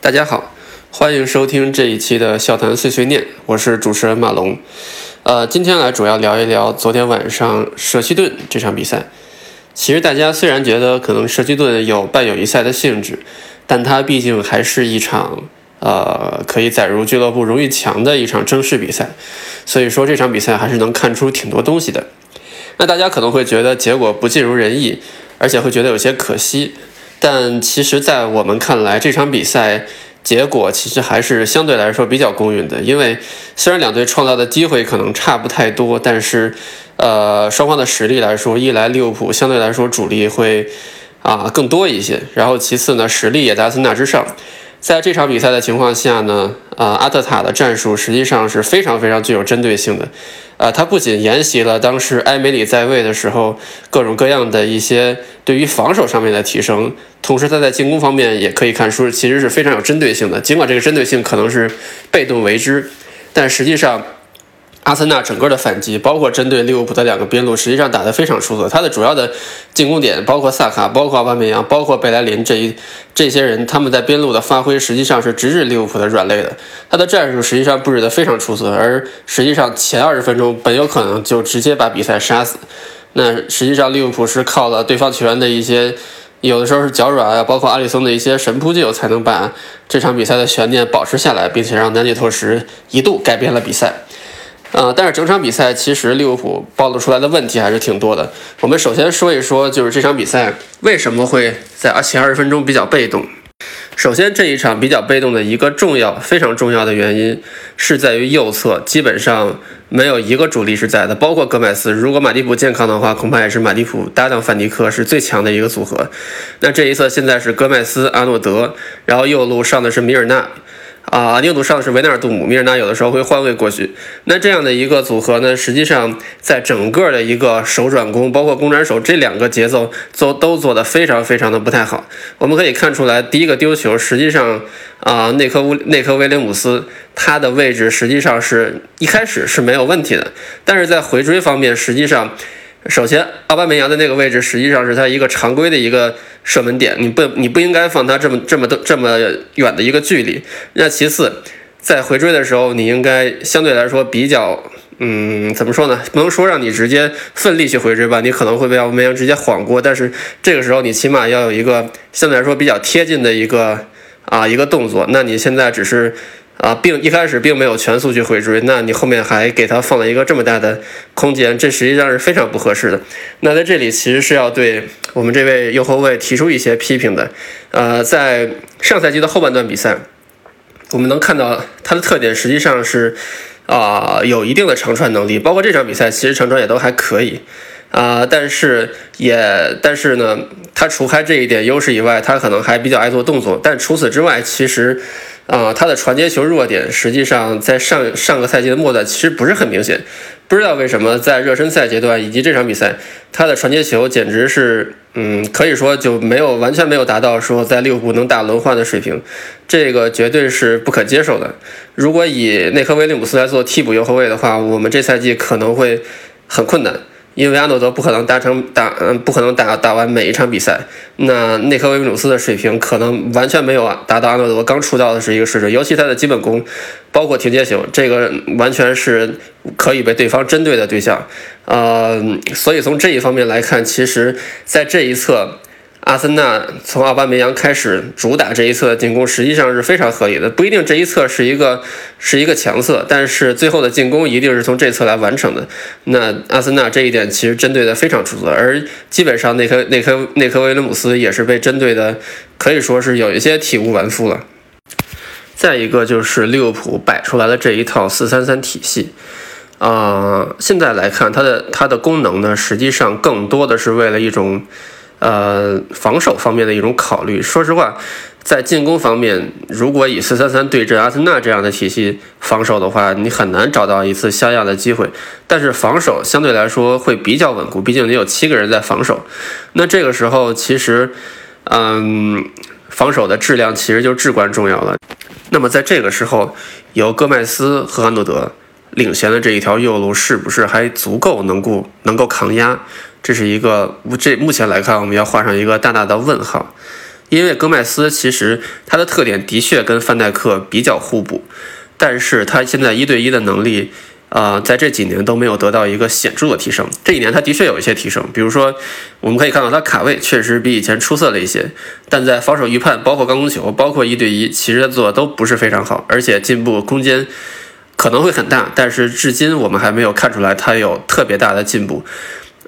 大家好，欢迎收听这一期的笑谈碎碎念，我是主持人马龙。呃，今天来主要聊一聊昨天晚上舍弃顿这场比赛。其实大家虽然觉得可能舍弃顿有半友谊赛的性质，但它毕竟还是一场呃可以载入俱乐部荣誉墙的一场正式比赛，所以说这场比赛还是能看出挺多东西的。那大家可能会觉得结果不尽如人意，而且会觉得有些可惜。但其实，在我们看来，这场比赛结果其实还是相对来说比较公允的。因为虽然两队创造的机会可能差不太多，但是，呃，双方的实力来说，一来利物浦相对来说主力会啊更多一些，然后其次呢，实力也在阿森纳之上。在这场比赛的情况下呢，呃，阿特塔的战术实际上是非常非常具有针对性的。呃，他不仅沿袭了当时埃梅里在位的时候各种各样的一些对于防守上面的提升，同时他在进攻方面也可以看出其实是非常有针对性的。尽管这个针对性可能是被动为之，但实际上。阿森纳整个的反击，包括针对利物浦的两个边路，实际上打得非常出色。他的主要的进攻点，包括萨卡，包括奥巴梅扬，包括贝莱林这一这些人，他们在边路的发挥，实际上是直指利物浦的软肋的。他的战术实际上布置得非常出色，而实际上前二十分钟本有可能就直接把比赛杀死。那实际上利物浦是靠了对方球员的一些，有的时候是脚软啊，包括阿里松的一些神扑救，才能把这场比赛的悬念保持下来，并且让南野拓实一度改变了比赛。呃，但是整场比赛其实利物浦暴露出来的问题还是挺多的。我们首先说一说，就是这场比赛为什么会在前二十分钟比较被动。首先，这一场比较被动的一个重要、非常重要的原因是在于右侧基本上没有一个主力是在的，包括戈麦斯。如果马蒂普健康的话，恐怕也是马蒂普搭档范迪克是最强的一个组合。那这一侧现在是戈麦斯、阿诺德，然后右路上的是米尔纳。啊，宁度上的是维纳尔杜姆，米尔纳有的时候会换位过去。那这样的一个组合呢，实际上在整个的一个手转攻，包括攻转手这两个节奏做都做得非常非常的不太好。我们可以看出来，第一个丢球，实际上啊，内科乌内科威廉姆斯他的位置实际上是一开始是没有问题的，但是在回追方面，实际上。首先，奥巴梅扬的那个位置实际上是他一个常规的一个射门点，你不你不应该放他这么这么的这么远的一个距离。那其次，在回追的时候，你应该相对来说比较，嗯，怎么说呢？不能说让你直接奋力去回追吧，你可能会被奥巴梅扬直接晃过。但是这个时候，你起码要有一个相对来说比较贴近的一个啊一个动作。那你现在只是。啊，并一开始并没有全速去回追，那你后面还给他放了一个这么大的空间，这实际上是非常不合适的。那在这里其实是要对我们这位右后卫提出一些批评的。呃，在上赛季的后半段比赛，我们能看到他的特点实际上是啊有一定的长传能力，包括这场比赛其实长传也都还可以啊，但是也但是呢，他除开这一点优势以外，他可能还比较爱做动作，但除此之外，其实。啊，他的传接球弱点，实际上在上上个赛季的末段其实不是很明显，不知道为什么在热身赛阶段以及这场比赛，他的传接球简直是，嗯，可以说就没有完全没有达到说在利物浦能打轮换的水平，这个绝对是不可接受的。如果以内科威廉姆斯来做替补右后卫的话，我们这赛季可能会很困难。因为阿诺德不可能达成打，嗯，不可能打打完每一场比赛。那内科维努斯的水平可能完全没有达到阿诺德刚出道的是一个水准，尤其他的基本功，包括停接球，这个完全是可以被对方针对的对象。呃，所以从这一方面来看，其实在这一侧。阿森纳从奥巴梅扬开始主打这一侧的进攻，实际上是非常合理的。不一定这一侧是一个是一个强侧，但是最后的进攻一定是从这侧来完成的。那阿森纳这一点其实针对的非常出色，而基本上内科内科内科威廉姆斯也是被针对的，可以说是有一些体无完肤了。再一个就是利物浦摆出来的这一套四三三体系，啊，现在来看它的它的功能呢，实际上更多的是为了一种。呃，防守方面的一种考虑。说实话，在进攻方面，如果以四三三对阵阿森纳这样的体系防守的话，你很难找到一次像样的机会。但是防守相对来说会比较稳固，毕竟你有七个人在防守。那这个时候，其实，嗯，防守的质量其实就至关重要了。那么在这个时候，由戈麦斯和安诺德领衔的这一条右路，是不是还足够能够能够抗压？这是一个，这目前来看，我们要画上一个大大的问号。因为戈麦斯其实他的特点的确跟范戴克比较互补，但是他现在一对一的能力。啊，在这几年都没有得到一个显著的提升。这一年他的确有一些提升，比如说，我们可以看到他卡位确实比以前出色了一些，但在防守预判、包括刚攻球、包括一对一，其实他做的都不是非常好，而且进步空间可能会很大，但是至今我们还没有看出来他有特别大的进步。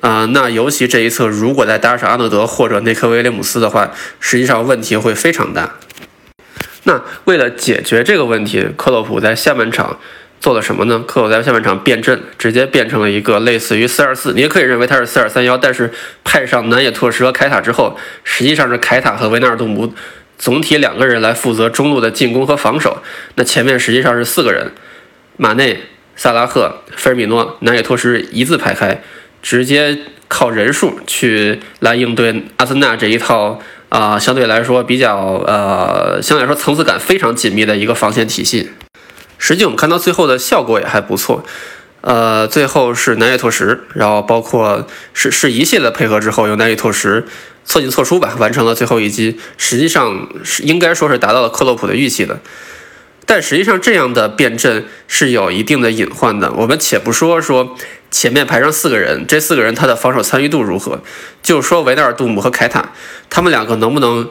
啊，那尤其这一侧如果再搭上阿诺德或者内克威廉姆斯的话，实际上问题会非常大。那为了解决这个问题，克洛普在下半场。做了什么呢？克洛普在下半场变阵，直接变成了一个类似于四二四，你也可以认为他是四二三幺，但是派上南野拓实和凯塔之后，实际上是凯塔和维纳尔杜姆总体两个人来负责中路的进攻和防守。那前面实际上是四个人，马内、萨拉赫、菲尔米诺、南野拓实一字排开，直接靠人数去来应对阿森纳这一套啊，相对来说比较呃，相对来说层次感非常紧密的一个防线体系。实际我们看到最后的效果也还不错，呃，最后是南野拓实，然后包括是是一系列的配合之后，由南野拓实错进错出吧，完成了最后一击。实际上是应该说是达到了克洛普的预期的，但实际上这样的变阵是有一定的隐患的。我们且不说说前面排上四个人，这四个人他的防守参与度如何，就说维纳尔杜姆和凯塔，他们两个能不能？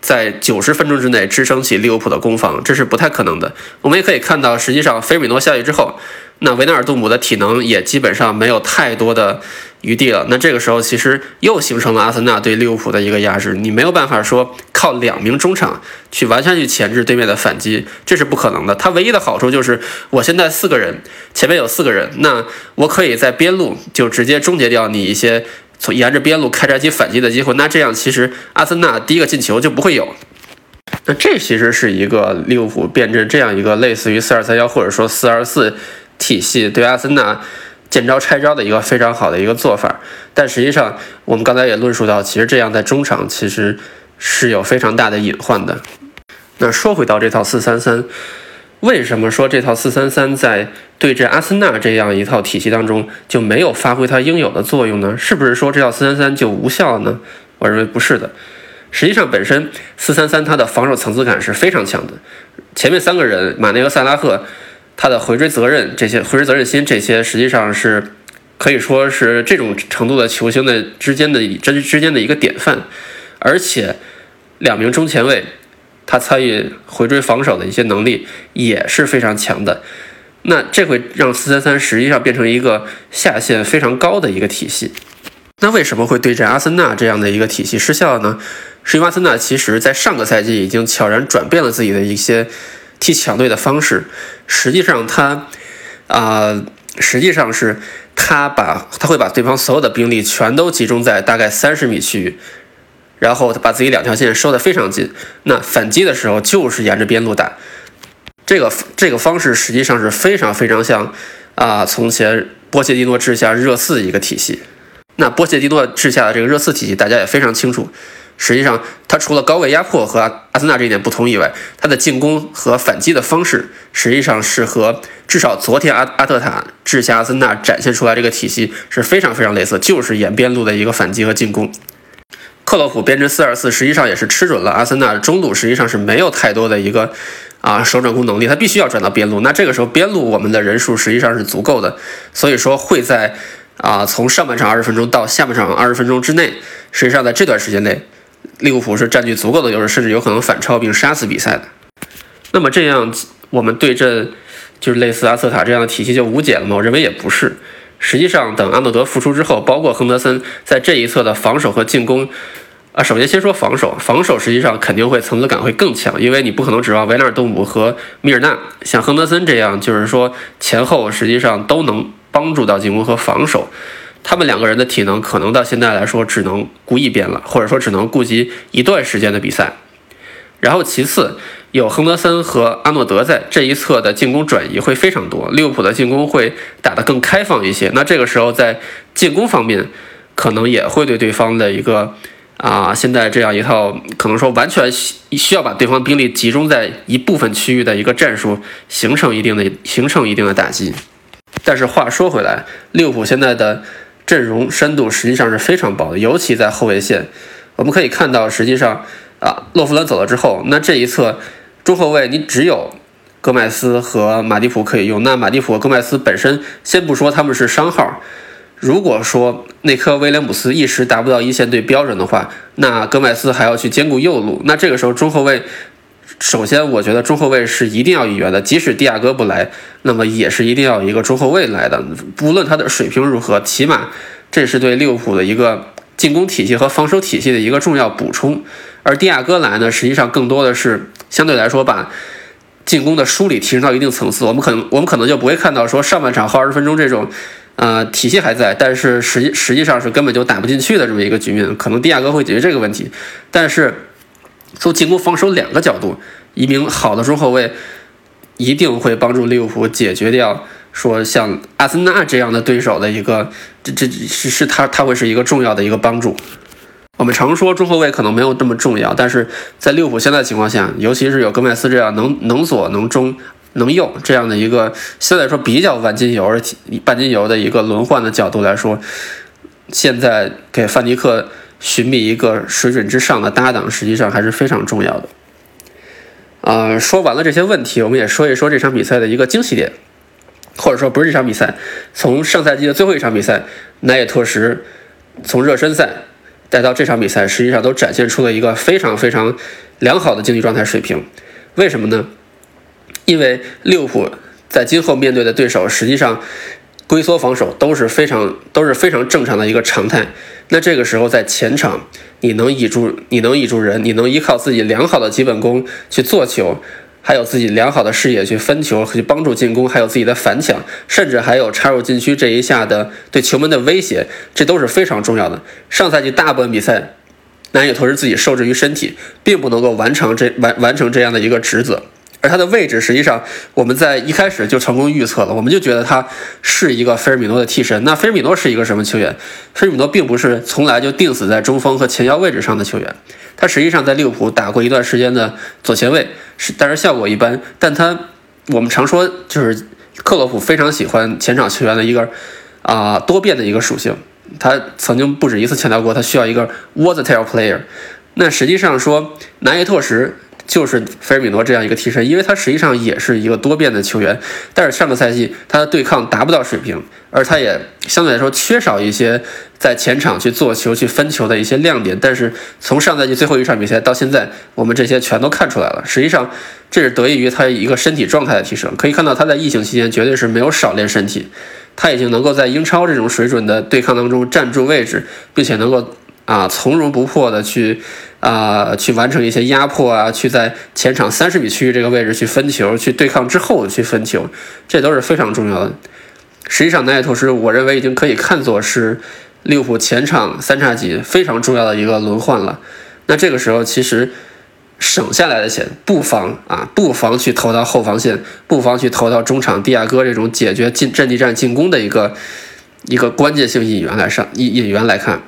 在九十分钟之内支撑起利物浦的攻防，这是不太可能的。我们也可以看到，实际上菲米诺下去之后，那维纳尔杜姆的体能也基本上没有太多的余地了。那这个时候，其实又形成了阿森纳对利物浦的一个压制。你没有办法说靠两名中场去完全去钳制对面的反击，这是不可能的。它唯一的好处就是，我现在四个人，前面有四个人，那我可以在边路就直接终结掉你一些。从沿着边路开展起反击的机会，那这样其实阿森纳第一个进球就不会有。那这其实是一个利物浦变阵这样一个类似于四二三幺或者说四二四体系对阿森纳见招拆招的一个非常好的一个做法。但实际上，我们刚才也论述到，其实这样在中场其实是有非常大的隐患的。那说回到这套四三三。为什么说这套四三三在对阵阿森纳这样一套体系当中就没有发挥它应有的作用呢？是不是说这套四三三就无效呢？我认为不是的。实际上，本身四三三它的防守层次感是非常强的。前面三个人马内和萨拉赫，他的回追责任这些回追责任心这些，实际上是可以说是这种程度的球星的之间的之之间的一个典范。而且两名中前卫。他参与回追防守的一些能力也是非常强的，那这会让四三三实际上变成一个下限非常高的一个体系。那为什么会对阵阿森纳这样的一个体系失效呢？是因为阿森纳其实在上个赛季已经悄然转变了自己的一些踢强队的方式。实际上他啊，实际上是他把他会把对方所有的兵力全都集中在大概三十米区域。然后他把自己两条线收得非常近，那反击的时候就是沿着边路打，这个这个方式实际上是非常非常像啊从前波切蒂诺治下热刺一个体系。那波切蒂诺治下的这个热刺体系，大家也非常清楚，实际上他除了高位压迫和阿森纳这一点不同以外，他的进攻和反击的方式实际上是和至少昨天阿阿特塔治下阿森纳展现出来这个体系是非常非常类似，就是沿边路的一个反击和进攻。克洛普编制四二四，实际上也是吃准了阿森纳中路实际上是没有太多的一个啊手转攻能力，他必须要转到边路。那这个时候边路我们的人数实际上是足够的，所以说会在啊从上半场二十分钟到下半场二十分钟之内，实际上在这段时间内，利物浦是占据足够的优势，甚至有可能反超并杀死比赛的。那么这样我们对阵就是类似阿瑟塔这样的体系就无解了吗？我认为也不是。实际上，等阿诺德复出之后，包括亨德森在这一侧的防守和进攻，啊，首先先说防守，防守实际上肯定会层次感会更强，因为你不可能指望维纳尔杜姆和米尔纳。像亨德森这样，就是说前后实际上都能帮助到进攻和防守，他们两个人的体能可能到现在来说只能顾一边了，或者说只能顾及一段时间的比赛，然后其次。有亨德森和阿诺德在这一侧的进攻转移会非常多，利物浦的进攻会打得更开放一些。那这个时候在进攻方面，可能也会对对方的一个啊，现在这样一套可能说完全需要把对方兵力集中在一部分区域的一个战术，形成一定的形成一定的打击。但是话说回来，利物浦现在的阵容深度实际上是非常薄的，尤其在后卫线，我们可以看到，实际上。啊，洛夫伦走了之后，那这一侧中后卫你只有戈麦斯和马蒂普可以用。那马蒂普和戈麦斯本身，先不说他们是商号，如果说内科威廉姆斯一时达不到一线队标准的话，那戈麦斯还要去兼顾右路。那这个时候中后卫。首先，我觉得中后卫是一定要一员的，即使蒂亚戈不来，那么也是一定要一个中后卫来的。不论他的水平如何，起码这是对利物浦的一个进攻体系和防守体系的一个重要补充。而蒂亚戈来呢，实际上更多的是相对来说把进攻的梳理提升到一定层次。我们可能我们可能就不会看到说上半场后二十分钟这种，呃，体系还在，但是实际实际上是根本就打不进去的这么一个局面。可能蒂亚戈会解决这个问题，但是。从进攻、防守两个角度，一名好的中后卫一定会帮助利物浦解决掉说像阿森纳这样的对手的一个，这这是是他他会是一个重要的一个帮助。我们常说中后卫可能没有这么重要，但是在利物浦现在情况下，尤其是有戈麦斯这样能能左能中能右这样的一个相对来说比较万金油而半金油的一个轮换的角度来说，现在给范迪克。寻觅一个水准之上的搭档，实际上还是非常重要的。呃，说完了这些问题，我们也说一说这场比赛的一个惊喜点，或者说不是这场比赛，从上赛季的最后一场比赛，奈也特什从热身赛带到这场比赛，实际上都展现出了一个非常非常良好的竞技状态水平。为什么呢？因为利物浦在今后面对的对手，实际上。龟缩防守都是非常都是非常正常的一个常态。那这个时候在前场，你能倚住你能倚住人，你能依靠自己良好的基本功去做球，还有自己良好的视野去分球去帮助进攻，还有自己的反抢，甚至还有插入禁区这一下的对球门的威胁，这都是非常重要的。上赛季大部分比赛，南野拓实自己受制于身体，并不能够完成这完完成这样的一个职责。而他的位置，实际上我们在一开始就成功预测了，我们就觉得他是一个菲尔米诺的替身。那菲尔米诺是一个什么球员？菲尔米诺并不是从来就定死在中锋和前腰位置上的球员，他实际上在利物浦打过一段时间的左前卫，是但是效果一般。但他我们常说就是克洛普非常喜欢前场球员的一个啊多变的一个属性，他曾经不止一次强调过，他需要一个 versatile player。那实际上说南耶拓什。就是菲尔米诺这样一个替身，因为他实际上也是一个多变的球员，但是上个赛季他的对抗达不到水平，而他也相对来说缺少一些在前场去做球、去分球的一些亮点。但是从上赛季最后一场比赛到现在，我们这些全都看出来了。实际上，这是得益于他一个身体状态的提升。可以看到他在疫情期间绝对是没有少练身体，他已经能够在英超这种水准的对抗当中站住位置，并且能够啊从容不迫的去。啊，去完成一些压迫啊，去在前场三十米区域这个位置去分球，去对抗之后去分球，这都是非常重要的。实际上，奈托是我认为已经可以看作是利物浦前场三叉戟非常重要的一个轮换了。那这个时候，其实省下来的钱，不妨啊，不妨去投到后防线，不妨去投到中场，蒂亚戈这种解决进阵地战进攻的一个一个关键性引援来上引引援来看。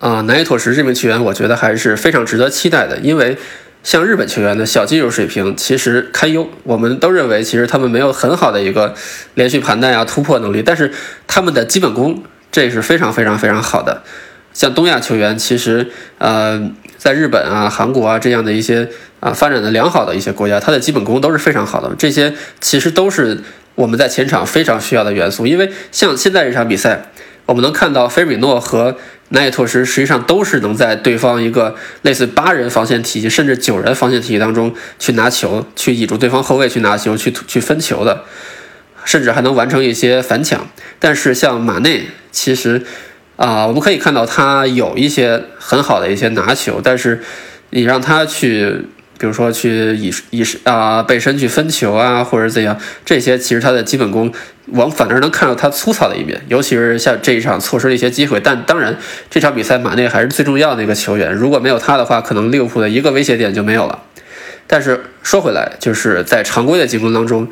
啊，南野拓实这名球员，我觉得还是非常值得期待的。因为像日本球员的小肌肉水平其实堪忧，我们都认为其实他们没有很好的一个连续盘带啊突破能力，但是他们的基本功这是非常非常非常好的。像东亚球员，其实呃，在日本啊、韩国啊这样的一些啊发展的良好的一些国家，他的基本功都是非常好的。这些其实都是我们在前场非常需要的元素。因为像现在这场比赛，我们能看到菲尔米诺和南野拓实实际上都是能在对方一个类似八人防线体系，甚至九人防线体系当中去拿球，去倚住对方后卫去拿球，去去分球的，甚至还能完成一些反抢。但是像马内，其实啊，我们可以看到他有一些很好的一些拿球，但是你让他去。比如说去以以啊背身去分球啊，或者怎样，这些其实他的基本功，我反而能看到他粗糙的一面，尤其是像这一场错失了一些机会。但当然，这场比赛马内还是最重要的一个球员，如果没有他的话，可能利物浦的一个威胁点就没有了。但是说回来，就是在常规的进攻当中，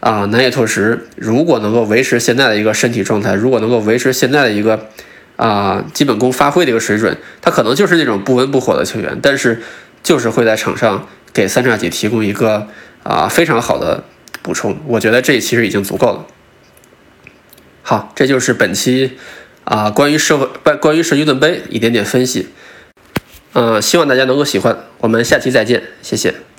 啊，南野拓实如果能够维持现在的一个身体状态，如果能够维持现在的一个啊基本功发挥的一个水准，他可能就是那种不温不火的球员，但是。就是会在场上给三叉戟提供一个啊非常好的补充，我觉得这其实已经足够了。好，这就是本期啊关于社会关关于社区盾杯一点点分析。呃，希望大家能够喜欢。我们下期再见，谢谢。